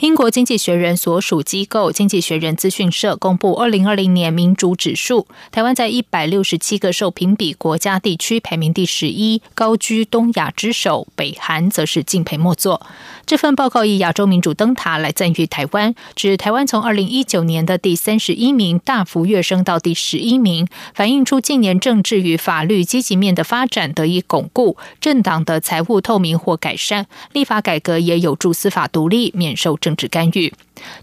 英国经济学人所属机构经济学人资讯社公布二零二零年民主指数，台湾在一百六十七个受评比国家地区排名第十一，高居东亚之首，北韩则是敬陪末座。这份报告以亚洲民主灯塔来赞誉台湾，指台湾从二零一九年的第三十一名大幅跃升到第十一名，反映出近年政治与法律积极面的发展得以巩固，政党的财务透明或改善，立法改革也有助司法独立，免受。政治干预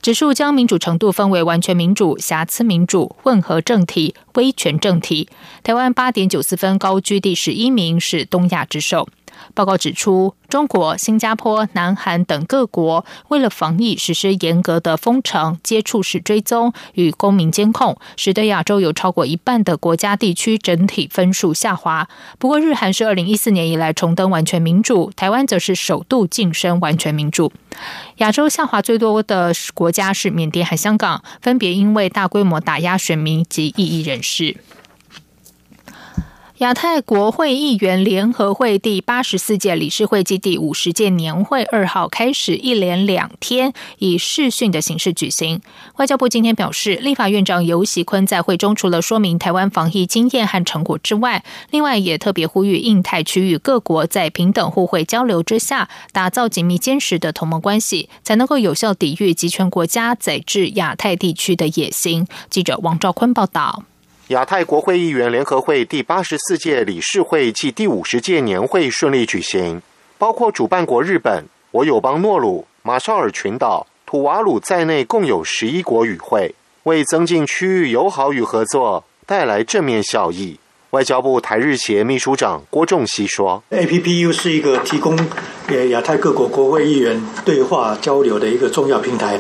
指数将民主程度分为完全民主、瑕疵民主、混合政体、威权政体。台湾八点九四分高居第十一名，是东亚之首。报告指出，中国、新加坡、南韩等各国为了防疫，实施严格的封城、接触式追踪与公民监控，使得亚洲有超过一半的国家地区整体分数下滑。不过，日韩是二零一四年以来重登完全民主，台湾则是首度晋升完全民主。亚洲下滑最多的国家是缅甸和香港，分别因为大规模打压选民及异议人士。亚太国会议员联合会第八十四届理事会暨第五十届年会二号开始，一连两天以视讯的形式举行。外交部今天表示，立法院长游锡坤在会中除了说明台湾防疫经验和成果之外，另外也特别呼吁印太区域各国在平等互惠交流之下，打造紧密坚实的同盟关系，才能够有效抵御集权国家宰制亚太地区的野心。记者王兆坤报道。亚太国会议员联合会第八十四届理事会暨第五十届年会顺利举行，包括主办国日本、我友邦诺鲁、马绍尔群岛、土瓦鲁在内，共有十一国与会，为增进区域友好与合作带来正面效益。外交部台日协秘书长郭仲熙说：“APPU 是一个提供给亚太各国国会议员对话交流的一个重要平台，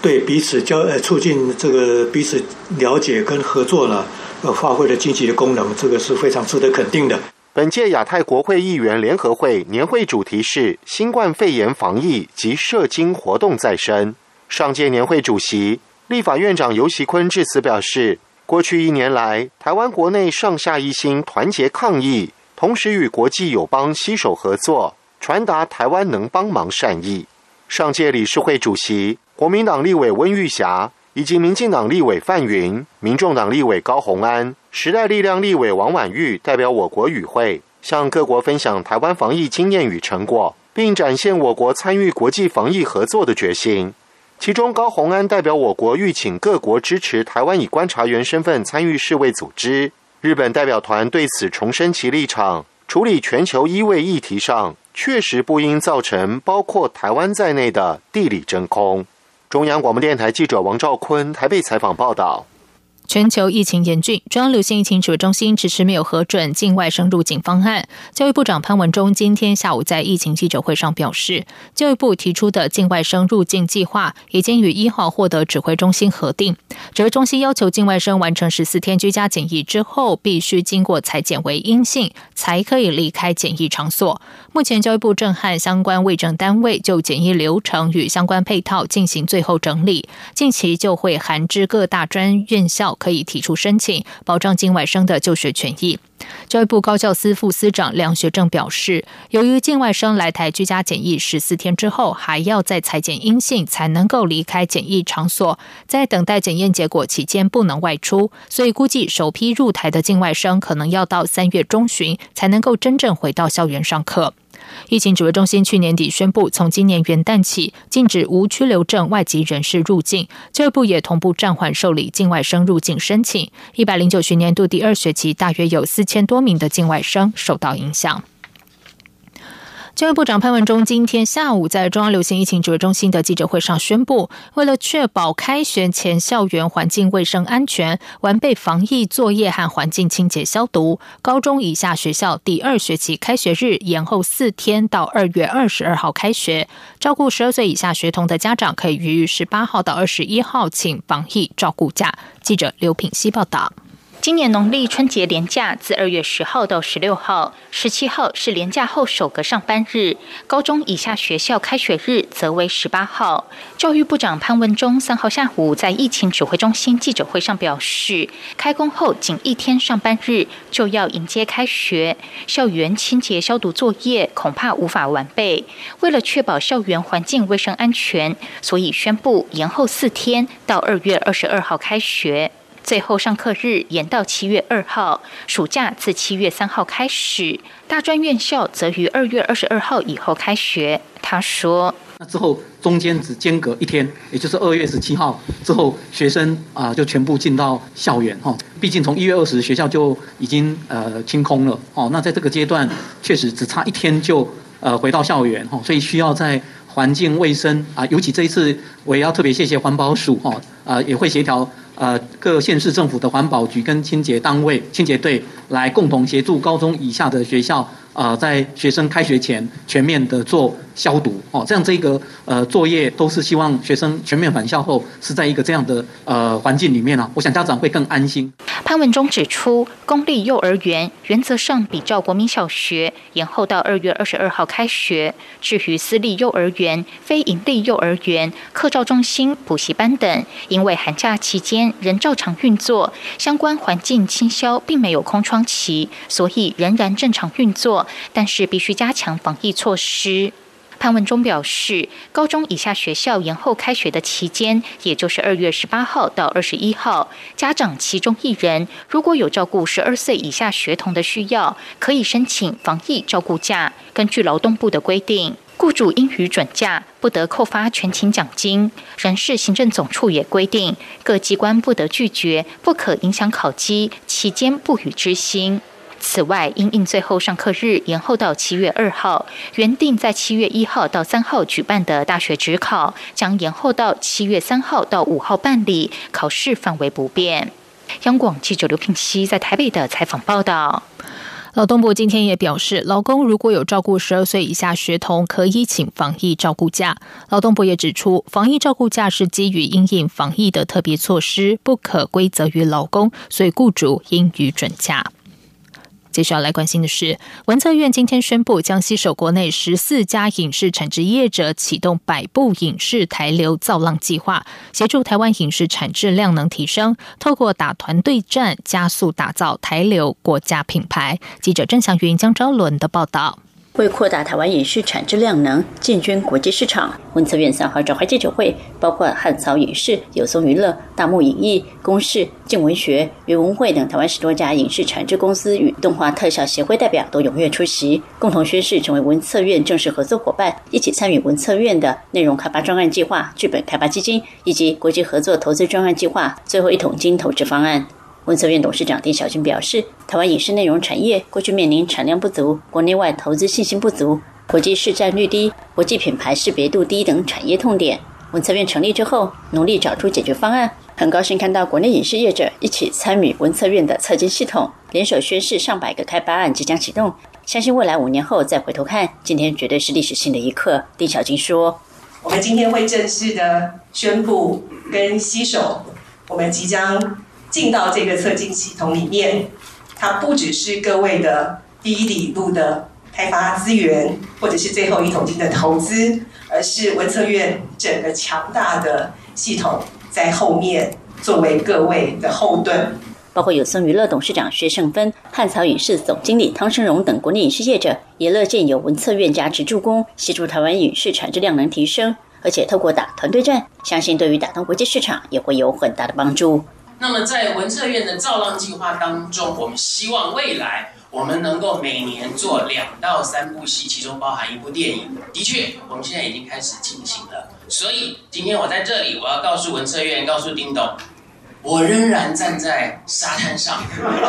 对彼此交呃促进这个彼此了解跟合作呢。”呃，发挥了积极的功能，这个是非常值得肯定的。本届亚太国会议员联合会年会主题是新冠肺炎防疫及社经活动再生。上届年会主席立法院长游锡坤致辞表示，过去一年来，台湾国内上下一心，团结抗疫，同时与国际友邦携手合作，传达台湾能帮忙善意。上届理事会主席国民党立委温玉霞。以及民进党立委范云、民众党立委高鸿安、时代力量立委王婉玉代表我国与会，向各国分享台湾防疫经验与成果，并展现我国参与国际防疫合作的决心。其中，高鸿安代表我国欲请各国支持台湾以观察员身份参与世卫组织。日本代表团对此重申其立场：处理全球医卫议题上，确实不应造成包括台湾在内的地理真空。中央广播电台记者王兆坤台北采访报道。全球疫情严峻，中央流行疫情指挥中心迟迟没有核准境外生入境方案。教育部长潘文忠今天下午在疫情记者会上表示，教育部提出的境外生入境计划已经于一号获得指挥中心核定。指挥中心要求境外生完成十四天居家检疫之后，必须经过裁检为阴性，才可以离开检疫场所。目前教育部正和相关卫政单位就检疫流程与相关配套进行最后整理，近期就会函知各大专院校。可以提出申请，保障境外生的就学权益。教育部高教司副司长梁学正表示，由于境外生来台居家检疫十四天之后，还要再裁检阴性才能够离开检疫场所，在等待检验结果期间不能外出，所以估计首批入台的境外生可能要到三月中旬才能够真正回到校园上课。疫情指挥中心去年底宣布，从今年元旦起禁止无居留证外籍人士入境。教育部也同步暂缓受理境外生入境申请。一百零九学年度第二学期，大约有四千多名的境外生受到影响。教育部长潘文忠今天下午在中央流行疫情指挥中心的记者会上宣布，为了确保开学前校园环境卫生安全、完备防疫作业和环境清洁消毒，高中以下学校第二学期开学日延后四天到二月二十二号开学。照顾十二岁以下学童的家长可以于十八号到二十一号请防疫照顾假。记者刘品希报道。今年农历春节连假自二月十号到十六号，十七号是连假后首个上班日。高中以下学校开学日则为十八号。教育部长潘文忠三号下午在疫情指挥中心记者会上表示，开工后仅一天上班日就要迎接开学，校园清洁消毒作业恐怕无法完备。为了确保校园环境卫生安全，所以宣布延后四天，到二月二十二号开学。最后上课日延到七月二号，暑假自七月三号开始，大专院校则于二月二十二号以后开学。他说：“那之后中间只间隔一天，也就是二月十七号之后，学生啊就全部进到校园哈。毕竟从一月二十学校就已经呃清空了哦。那在这个阶段，确实只差一天就呃回到校园哈，所以需要在环境卫生啊，尤其这一次我也要特别谢谢环保署哈啊，也会协调。”呃，各县市政府的环保局跟清洁单位、清洁队来共同协助高中以下的学校，呃，在学生开学前全面的做。消毒哦，这样这个呃作业都是希望学生全面返校后是在一个这样的呃环境里面啊，我想家长会更安心。潘文忠指出，公立幼儿园原则上比照国民小学延后到二月二十二号开学，至于私立幼儿园、非营利幼儿园、课照中心、补习班等，因为寒假期间仍照常运作，相关环境清消并没有空窗期，所以仍然正常运作，但是必须加强防疫措施。潘文忠表示，高中以下学校延后开学的期间，也就是二月十八号到二十一号，家长其中一人如果有照顾十二岁以下学童的需要，可以申请防疫照顾假。根据劳动部的规定，雇主应予准假，不得扣发全勤奖金。人事行政总处也规定，各机关不得拒绝，不可影响考绩，期间不予执行。此外，因应最后上课日延后到七月二号，原定在七月一号到三号举办的大学指考，将延后到七月三号到五号办理，考试范围不变。央广记者刘品熙在台北的采访报道。劳动部今天也表示，劳工如果有照顾十二岁以下学童，可以请防疫照顾假。劳动部也指出，防疫照顾假是基于因应防疫的特别措施，不可归责于劳工，所以雇主应予准假。接下来关心的是，文策院今天宣布，将携手国内十四家影视产制业者，启动百部影视台流造浪计划，协助台湾影视产质量能提升，透过打团队战，加速打造台流国家品牌。记者郑祥云、江昭伦的报道。为扩大台湾影视产质量能，进军国际市场，文策院三号召开记者会，包括汉草影视、有松娱乐、大幕影艺、公视、静文学、云文汇等台湾十多家影视产制公司与动画特效协会代表都踊跃出席，共同宣誓成为文策院正式合作伙伴，一起参与文策院的内容开发专案计划、剧本开发基金以及国际合作投资专案计划。最后一桶金投资方案。文策院董事长丁小军表示，台湾影视内容产业过去面临产量不足、国内外投资信心不足、国际市占率低、国际品牌识别度低等产业痛点。文策院成立之后，努力找出解决方案。很高兴看到国内影视业者一起参与文策院的测监系统，联手宣示上百个开发案即将启动。相信未来五年后再回头看，今天绝对是历史性的一刻。丁小军说：“我们今天会正式的宣布跟携手，我们即将。”进到这个测进系统里面，它不只是各位的第一里路的开发资源，或者是最后一桶金的投资，而是文策院整个强大的系统在后面作为各位的后盾。包括有松娱乐董事长薛胜芬、汉草影视总经理汤生荣等国内影视业者，也乐见有文策院加持助攻，协助台湾影视产质量能提升，而且透过打团队战，相信对于打通国际市场也会有很大的帮助。那么在文策院的造浪计划当中，我们希望未来我们能够每年做两到三部戏，其中包含一部电影。的确，我们现在已经开始进行了。所以今天我在这里，我要告诉文策院，告诉丁董，我仍然站在沙滩上，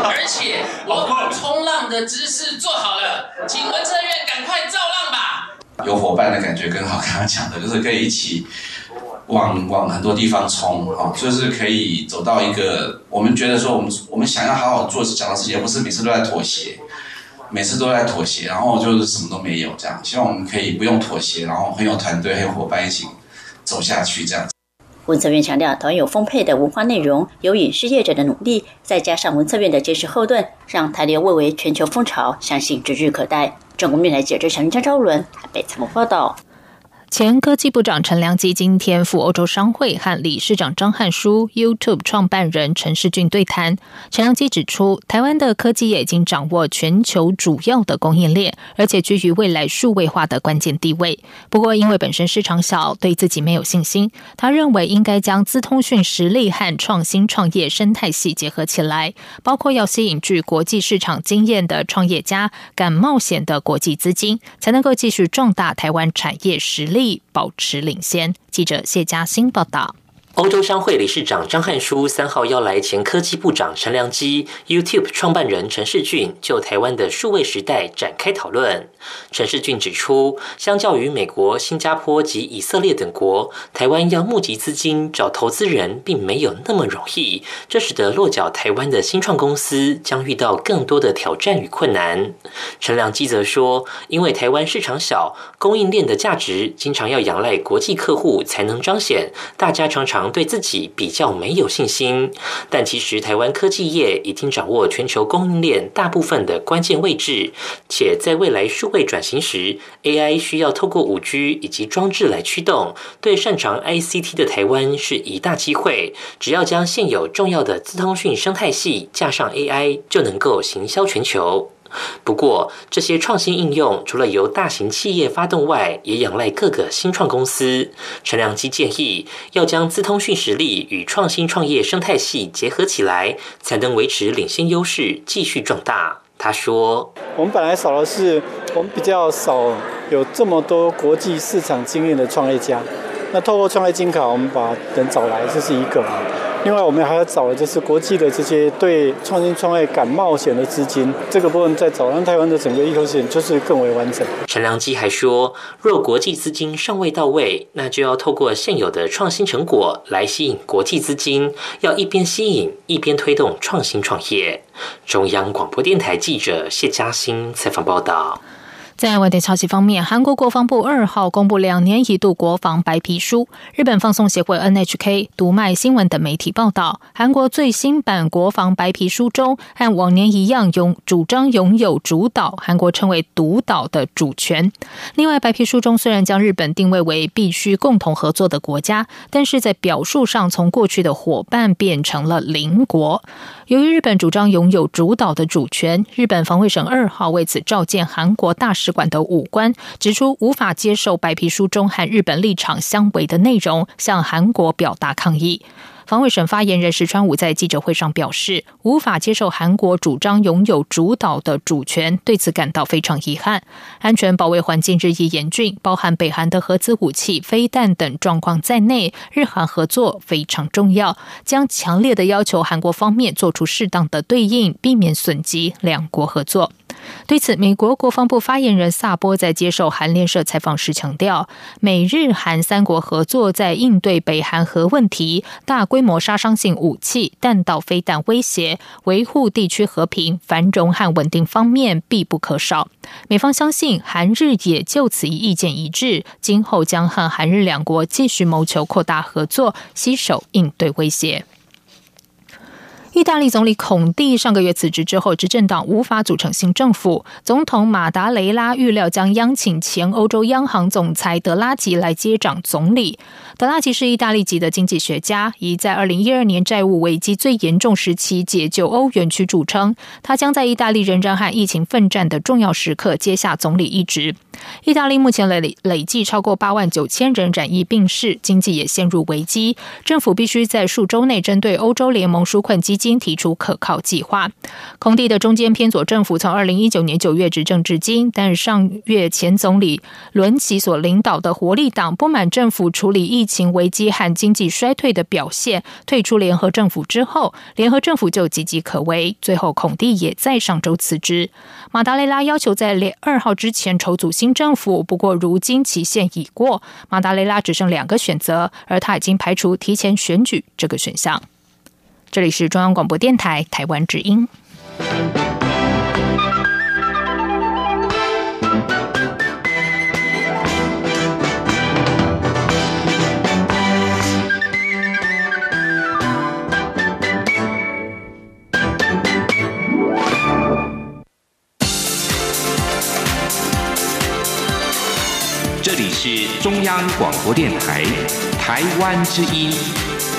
而且我把冲浪的姿势做好了，请文策院赶快造浪吧。有伙伴的感觉更好，刚刚讲的就是可以一起。往往很多地方冲，啊，就是可以走到一个我们觉得说我们我们想要好好做讲的事情，不是每次都在妥协，每次都在妥协，然后就是什么都没有这样。希望我们可以不用妥协，然后很有团队、很有伙伴一起走下去这样。文策院强调，台湾有丰沛的文化内容，有影视业者的努力，再加上文策院的坚实后盾，让台流蔚为全球风潮，相信指日可待。中国面台记者陈张昭伦台北采访报道。前科技部长陈良基今天赴欧洲商会和理事长张汉书、YouTube 创办人陈世俊对谈。陈良基指出，台湾的科技业已经掌握全球主要的供应链，而且居于未来数位化的关键地位。不过，因为本身市场小，对自己没有信心。他认为应该将资通讯实力和创新创业生态系结合起来，包括要吸引具国际市场经验的创业家、敢冒险的国际资金，才能够继续壮大台湾产业实力。保持领先。记者谢嘉欣报道。欧洲商会理事长张汉书三号邀来前科技部长陈良基、YouTube 创办人陈世俊，就台湾的数位时代展开讨论。陈世俊指出，相较于美国、新加坡及以色列等国，台湾要募集资金、找投资人，并没有那么容易。这使得落脚台湾的新创公司将遇到更多的挑战与困难。陈良基则说，因为台湾市场小，供应链的价值经常要仰赖国际客户才能彰显，大家常常。对自己比较没有信心，但其实台湾科技业已经掌握全球供应链大部分的关键位置，且在未来数位转型时，AI 需要透过五 G 以及装置来驱动。对擅长 ICT 的台湾是一大机会，只要将现有重要的资通讯生态系加上 AI，就能够行销全球。不过，这些创新应用除了由大型企业发动外，也仰赖各个新创公司。陈良基建议，要将资通讯实力与创新创业生态系结合起来，才能维持领先优势，继续壮大。他说：“我们本来少的是，我们比较少有这么多国际市场经验的创业家。那透过创业金卡，我们把人找来，这是一个啊。”另外，我们还要找的就是国际的这些对创新创业敢冒险的资金，这个部分再找，让台湾的整个一口险就是更为完整。陈良基还说，若国际资金尚未到位，那就要透过现有的创新成果来吸引国际资金，要一边吸引一边推动创新创业。中央广播电台记者谢嘉欣采访报道。在外电消息方面，韩国国防部二号公布两年一度国防白皮书。日本放送协会 NHK、读卖新闻等媒体报道，韩国最新版国防白皮书中，和往年一样，拥主张拥有主导（韩国称为独岛）的主权。另外，白皮书中虽然将日本定位为必须共同合作的国家，但是在表述上从过去的伙伴变成了邻国。由于日本主张拥有主导的主权，日本防卫省二号为此召见韩国大使馆的武官，指出无法接受白皮书中和日本立场相违的内容，向韩国表达抗议。防卫省发言人石川武在记者会上表示，无法接受韩国主张拥有主导的主权，对此感到非常遗憾。安全保卫环境日益严峻，包含北韩的核子武器、飞弹等状况在内，日韩合作非常重要，将强烈的要求韩国方面做出适当的对应，避免损及两国合作。对此，美国国防部发言人萨波在接受韩联社采访时强调，美日韩三国合作在应对北韩核问题、大规模杀伤性武器、弹道飞弹威胁、维护地区和平、繁荣和稳定方面必不可少。美方相信，韩日也就此意见一致，今后将和韩日两国继续谋求扩大合作，携手应对威胁。意大利总理孔蒂上个月辞职之后，执政党无法组成新政府。总统马达雷拉预料将央请前欧洲央行总裁德拉吉来接掌总理。德拉吉是意大利籍的经济学家，以在二零一二年债务危机最严重时期解救欧元区著称。他将在意大利仍然和疫情奋战的重要时刻接下总理一职。意大利目前累累计超过八万九千人染疫病逝，经济也陷入危机。政府必须在数周内针对欧洲联盟纾困基金提出可靠计划。孔蒂的中间偏左政府从二零一九年九月执政至今，但上月前总理伦齐所领导的活力党不满政府处理疫情危机和经济衰退的表现，退出联合政府之后，联合政府就岌岌可危。最后，孔蒂也在上周辞职。马达雷拉要求在二号之前筹组新。政府不过，如今期限已过，马达雷拉只剩两个选择，而他已经排除提前选举这个选项。这里是中央广播电台台湾之音。这里是中央广播电台台湾之音。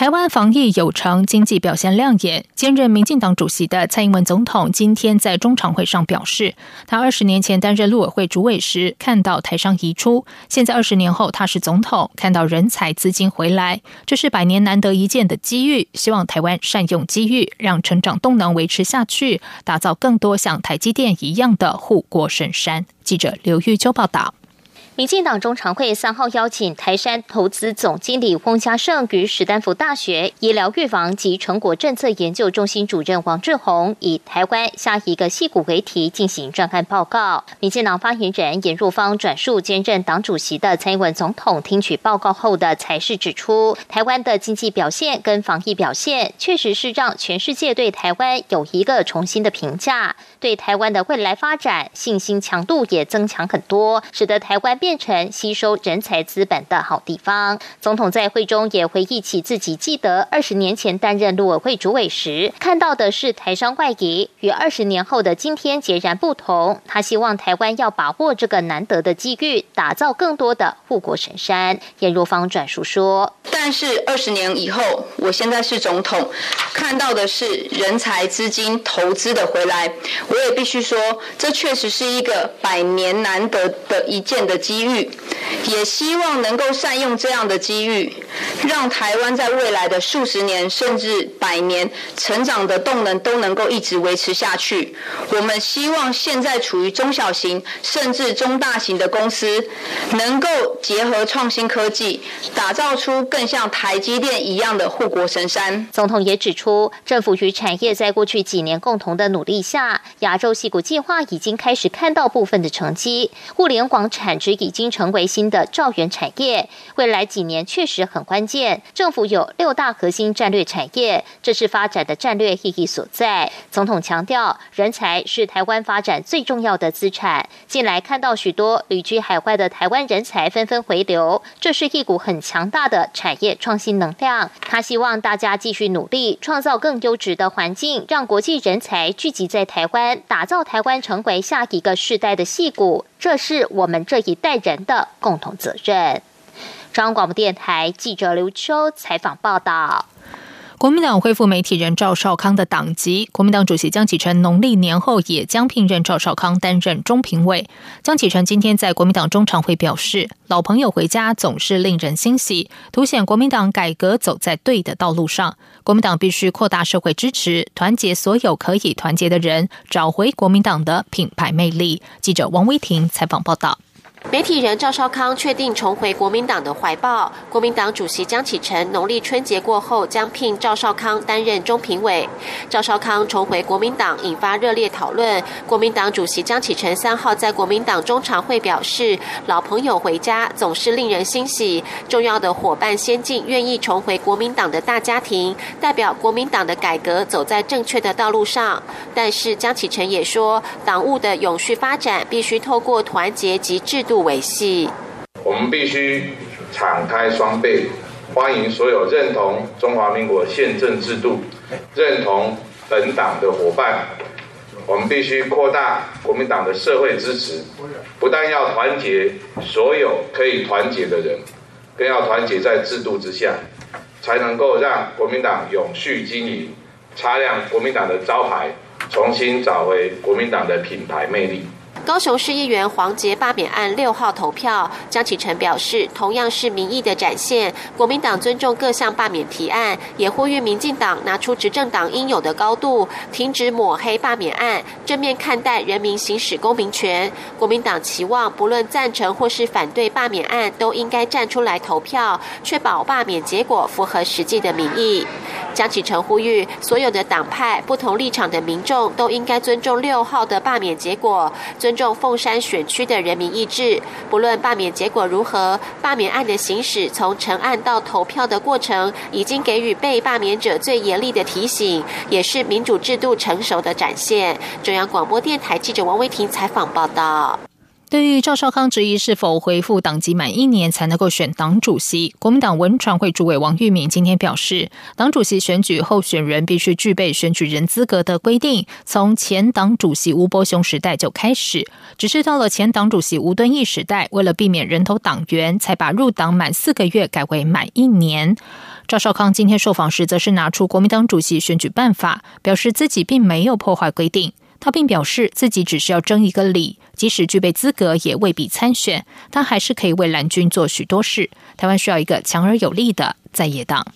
台湾防疫有成，经济表现亮眼。兼任民进党主席的蔡英文总统今天在中常会上表示，他二十年前担任陆委会主委时，看到台商移出；现在二十年后他是总统，看到人才资金回来，这是百年难得一见的机遇。希望台湾善用机遇，让成长动能维持下去，打造更多像台积电一样的护国神山。记者刘玉秋报道。民进党中常会三号邀请台山投资总经理翁家胜与史丹福大学医疗预防及成果政策研究中心主任王志宏，以台湾下一个戏骨为题进行专案报告。民进党发言人严若芳转述兼任党主席的蔡英文总统听取报告后的才是指出，台湾的经济表现跟防疫表现，确实是让全世界对台湾有一个重新的评价，对台湾的未来发展信心强度也增强很多，使得台湾变。变成吸收人才资本的好地方。总统在会中也回忆起自己记得二十年前担任陆委会主委时，看到的是台商外移，与二十年后的今天截然不同。他希望台湾要把握这个难得的机遇，打造更多的护国神山。严若芳转述说：“但是二十年以后，我现在是总统，看到的是人才资金投资的回来。我也必须说，这确实是一个百年难得的一件的机。”机遇，也希望能够善用这样的机遇，让台湾在未来的数十年甚至百年成长的动能都能够一直维持下去。我们希望现在处于中小型甚至中大型的公司，能够结合创新科技，打造出更像台积电一样的护国神山。总统也指出，政府与产业在过去几年共同的努力下，亚洲戏骨计划已经开始看到部分的成绩，互联网产值已。经成为新的兆元产业，未来几年确实很关键。政府有六大核心战略产业，这是发展的战略意义所在。总统强调，人才是台湾发展最重要的资产。近来看到许多旅居海外的台湾人才纷纷回流，这是一股很强大的产业创新能量。他希望大家继续努力，创造更优质的环境，让国际人才聚集在台湾，打造台湾成为下一个世代的戏骨。这是我们这一代人的共同责任。中央广播电台记者刘秋采访报道。国民党恢复媒体人赵少康的党籍，国民党主席江启臣农历年后也将聘任赵少康担任中评委。江启臣今天在国民党中常会表示：“老朋友回家总是令人欣喜，凸显国民党改革走在对的道路上。国民党必须扩大社会支持，团结所有可以团结的人，找回国民党的品牌魅力。”记者王威婷采访报道。媒体人赵少康确定重回国民党的怀抱。国民党主席江启臣农历春节过后将聘赵少康担任中评委。赵少康重回国民党引发热烈讨论。国民党主席江启臣三号在国民党中常会表示：“老朋友回家总是令人欣喜，重要的伙伴先进愿意重回国民党的大家庭，代表国民党的改革走在正确的道路上。”但是江启臣也说，党务的永续发展必须透过团结及制。度维系，我们必须敞开双臂，欢迎所有认同中华民国宪政制度、认同本党的伙伴。我们必须扩大国民党的社会支持，不但要团结所有可以团结的人，更要团结在制度之下，才能够让国民党永续经营，擦亮国民党的招牌，重新找回国民党的品牌魅力。高雄市议员黄杰罢免案六号投票，江启臣表示，同样是民意的展现。国民党尊重各项罢免提案，也呼吁民进党拿出执政党应有的高度，停止抹黑罢免案，正面看待人民行使公民权。国民党期望，不论赞成或是反对罢免案，都应该站出来投票，确保罢免结果符合实际的民意。江启臣呼吁，所有的党派、不同立场的民众都应该尊重六号的罢免结果。尊重凤山选区的人民意志，不论罢免结果如何，罢免案的行使从成案到投票的过程，已经给予被罢免者最严厉的提醒，也是民主制度成熟的展现。中央广播电台记者王维婷采访报道。对于赵少康质疑是否回复党籍满一年才能够选党主席，国民党文传会主委王玉敏今天表示，党主席选举候选人必须具备选举人资格的规定，从前党主席吴伯雄时代就开始，只是到了前党主席吴敦义时代，为了避免人头党员，才把入党满四个月改为满一年。赵少康今天受访时，则是拿出国民党主席选举办法，表示自己并没有破坏规定。他并表示，自己只是要争一个理，即使具备资格，也未必参选。他还是可以为蓝军做许多事。台湾需要一个强而有力的在野党。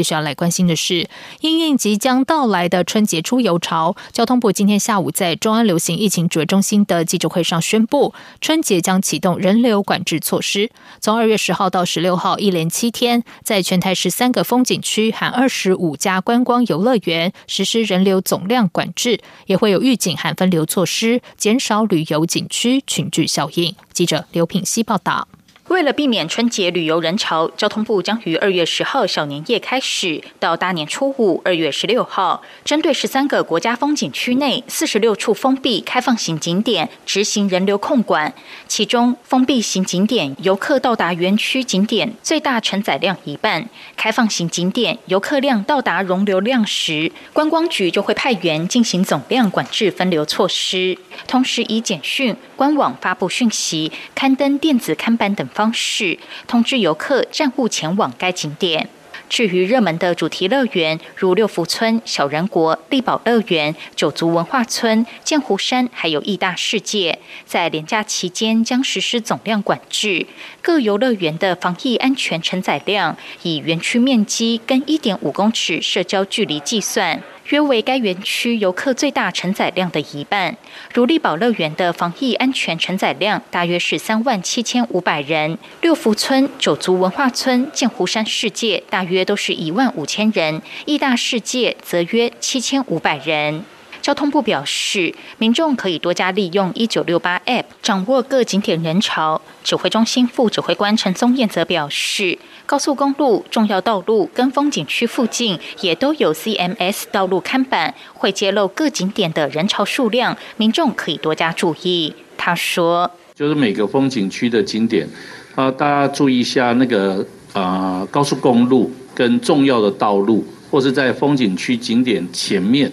接下来关心的是，因应即将到来的春节出游潮，交通部今天下午在中央流行疫情指挥中心的记者会上宣布，春节将启动人流管制措施。从二月十号到十六号，一连七天，在全台十三个风景区含二十五家观光游乐园实施人流总量管制，也会有预警和分流措施，减少旅游景区群聚效应。记者刘品希报道。为了避免春节旅游人潮，交通部将于二月十号小年夜开始，到大年初五二月十六号，针对十三个国家风景区内四十六处封闭开放型景点执行人流控管。其中，封闭型景点游客到达园区景点最大承载量一半；开放型景点游客量到达容流量时，观光局就会派员进行总量管制分流措施，同时以简讯、官网发布讯息、刊登电子看板等。方式通知游客暂勿前往该景点。至于热门的主题乐园，如六福村、小人国、力宝乐园、九族文化村、剑湖山，还有义大世界，在连假期间将实施总量管制。各游乐园的防疫安全承载量以园区面积跟一点五公尺社交距离计算。约为该园区游客最大承载量的一半。如力宝乐园的防疫安全承载量大约是三万七千五百人，六福村、九族文化村、剑湖山世界大约都是一万五千人，义大世界则约七千五百人。交通部表示，民众可以多加利用一九六八 App 掌握各景点人潮。指挥中心副指挥官陈宗彦则表示，高速公路、重要道路跟风景区附近也都有 CMS 道路看板，会揭露各景点的人潮数量，民众可以多加注意。他说：“就是每个风景区的景点，啊，大家注意一下那个啊，高速公路跟重要的道路，或是在风景区景点前面。”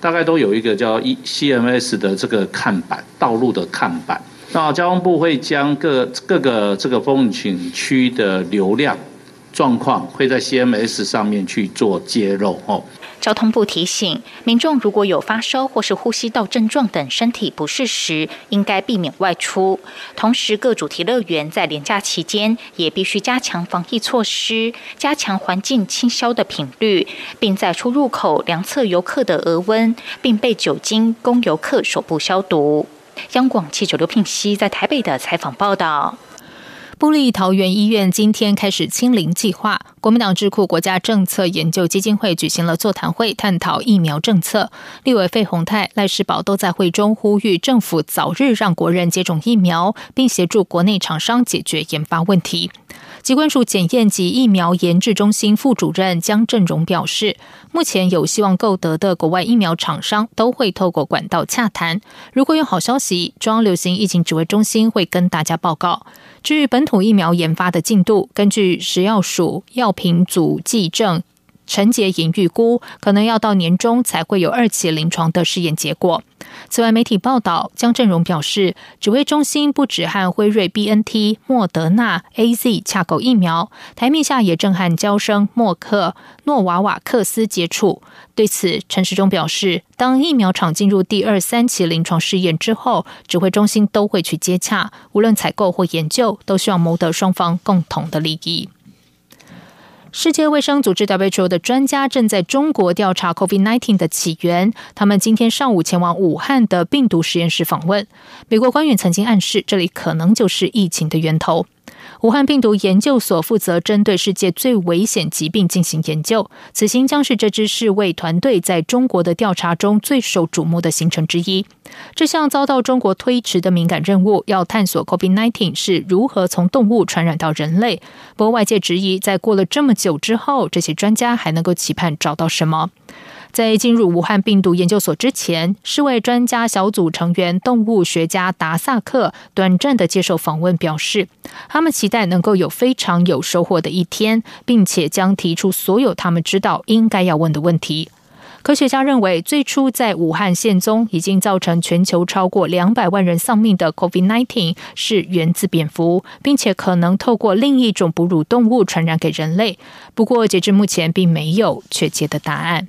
大概都有一个叫一 C M S 的这个看板，道路的看板。那交通部会将各各个这个风景区的流量状况，会在 C M S 上面去做揭露哦。交通部提醒民众，如果有发烧或是呼吸道症状等身体不适时，应该避免外出。同时，各主题乐园在连假期间也必须加强防疫措施，加强环境清消的频率，并在出入口量测游客的额温，并备酒精供游客手部消毒。央广记者刘聘熙在台北的采访报道。布力桃园医院今天开始清零计划，国民党智库国家政策研究基金会举行了座谈会，探讨疫苗政策。立委费鸿泰、赖世宝都在会中呼吁政府早日让国人接种疫苗，并协助国内厂商解决研发问题。机关署检验及疫苗研制中心副主任江振荣表示，目前有希望购得的国外疫苗厂商都会透过管道洽谈。如果有好消息，中央流行疫情指挥中心会跟大家报告。至于本土疫苗研发的进度，根据食药署药品组计证。陈杰莹预估，可能要到年中才会有二期临床的试验结果。此外，媒体报道，江振荣表示，指挥中心不止和辉瑞、B N T、莫德纳、A Z 洽购疫苗，台面下也正和交生、默克、诺瓦瓦克斯接触。对此，陈时中表示，当疫苗厂进入第二、三期临床试验之后，指挥中心都会去接洽，无论采购或研究，都希望谋得双方共同的利益。世界卫生组织 WHO 的专家正在中国调查 COVID-19 的起源。他们今天上午前往武汉的病毒实验室访问。美国官员曾经暗示，这里可能就是疫情的源头。武汉病毒研究所负责针对世界最危险疾病进行研究，此行将是这支世卫团队在中国的调查中最受瞩目的行程之一。这项遭到中国推迟的敏感任务，要探索 COVID-19 是如何从动物传染到人类。不过，外界质疑，在过了这么久之后，这些专家还能够期盼找到什么？在进入武汉病毒研究所之前，世卫专家小组成员动物学家达萨克短暂的接受访问，表示他们期待能够有非常有收获的一天，并且将提出所有他们知道应该要问的问题。科学家认为，最初在武汉现踪、已经造成全球超过两百万人丧命的 COVID-19 是源自蝙蝠，并且可能透过另一种哺乳动物传染给人类。不过，截至目前，并没有确切的答案。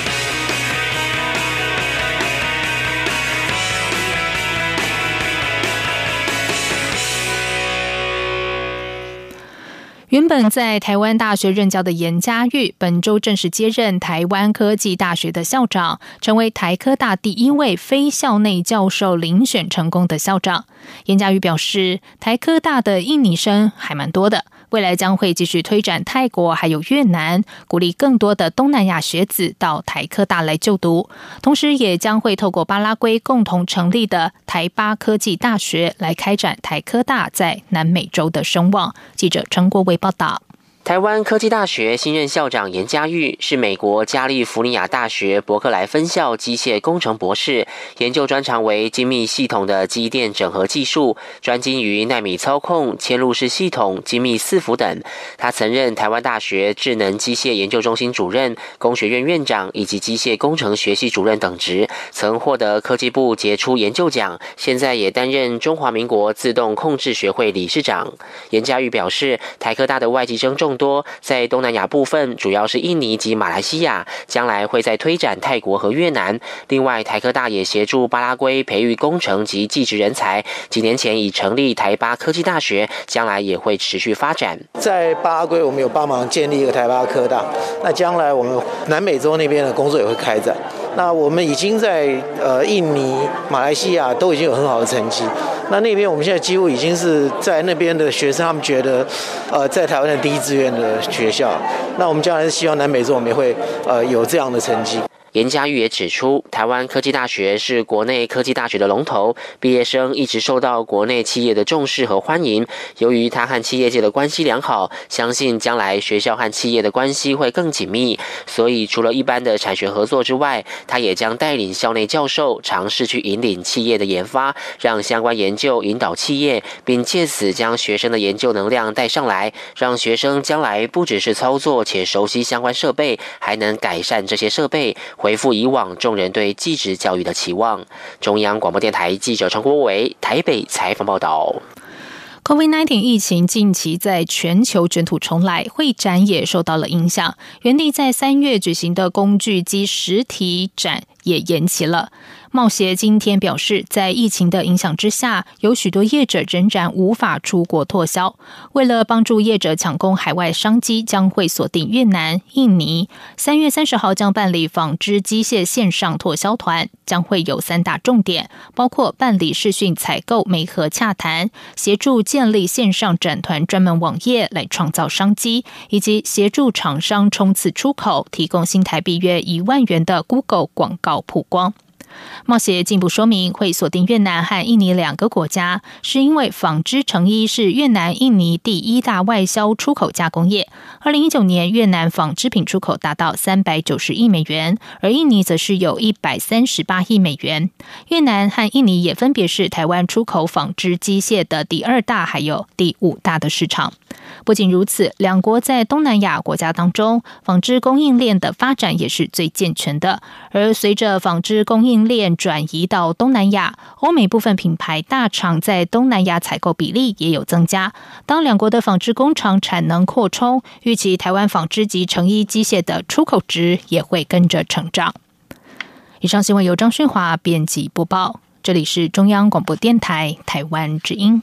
原本在台湾大学任教的严家玉，本周正式接任台湾科技大学的校长，成为台科大第一位非校内教授遴选成功的校长。严家玉表示，台科大的印尼生还蛮多的。未来将会继续推展泰国还有越南，鼓励更多的东南亚学子到台科大来就读，同时也将会透过巴拉圭共同成立的台巴科技大学来开展台科大在南美洲的声望。记者陈国伟报道。台湾科技大学新任校长严家玉是美国加利福尼亚大学伯克莱分校机械工程博士，研究专长为精密系统的机电整合技术，专精于纳米操控、嵌入式系统、精密伺服等。他曾任台湾大学智能机械研究中心主任、工学院院长以及机械工程学系主任等职，曾获得科技部杰出研究奖。现在也担任中华民国自动控制学会理事长。严家玉表示，台科大的外籍生众。多在东南亚部分，主要是印尼及马来西亚，将来会在推展泰国和越南。另外，台科大也协助巴拉圭培育工程及技职人才。几年前已成立台巴科技大学，将来也会持续发展。在巴拉圭，我们有帮忙建立一个台巴科大。那将来我们南美洲那边的工作也会开展。那我们已经在呃印尼、马来西亚都已经有很好的成绩。那那边我们现在几乎已经是在那边的学生，他们觉得呃在台湾的第一志愿。院的学校，那我们将来是希望南美洲我们也会呃有这样的成绩。严家玉也指出，台湾科技大学是国内科技大学的龙头，毕业生一直受到国内企业的重视和欢迎。由于他和企业界的关系良好，相信将来学校和企业的关系会更紧密。所以，除了一般的产学合作之外，他也将带领校内教授尝试去引领企业的研发，让相关研究引导企业，并借此将学生的研究能量带上来，让学生将来不只是操作且熟悉相关设备，还能改善这些设备。回复以往众人对继职教育的期望。中央广播电台记者陈国伟台北采访报道。COVID-19 疫情近期在全球卷土重来，会展也受到了影响。原地在三月举行的工具机实体展也延期了。茂协今天表示，在疫情的影响之下，有许多业者仍然无法出国拓销。为了帮助业者抢攻海外商机，将会锁定越南、印尼。三月三十号将办理纺织机械线上拓销团，将会有三大重点，包括办理视讯采购、媒合洽谈，协助建立线上展团专门网页来创造商机，以及协助厂商冲刺出口，提供新台币约一万元的 Google 广告曝光。冒协进一步说明，会锁定越南和印尼两个国家，是因为纺织成衣是越南、印尼第一大外销出口加工业。二零一九年，越南纺织品出口达到三百九十亿美元，而印尼则是有一百三十八亿美元。越南和印尼也分别是台湾出口纺织机械的第二大，还有第五大的市场。不仅如此，两国在东南亚国家当中，纺织供应链的发展也是最健全的。而随着纺织供应链转移到东南亚，欧美部分品牌大厂在东南亚采购比例也有增加。当两国的纺织工厂产能扩充，预期台湾纺织及成衣机械的出口值也会跟着成长。以上新闻由张旭华编辑播报，这里是中央广播电台台湾之音。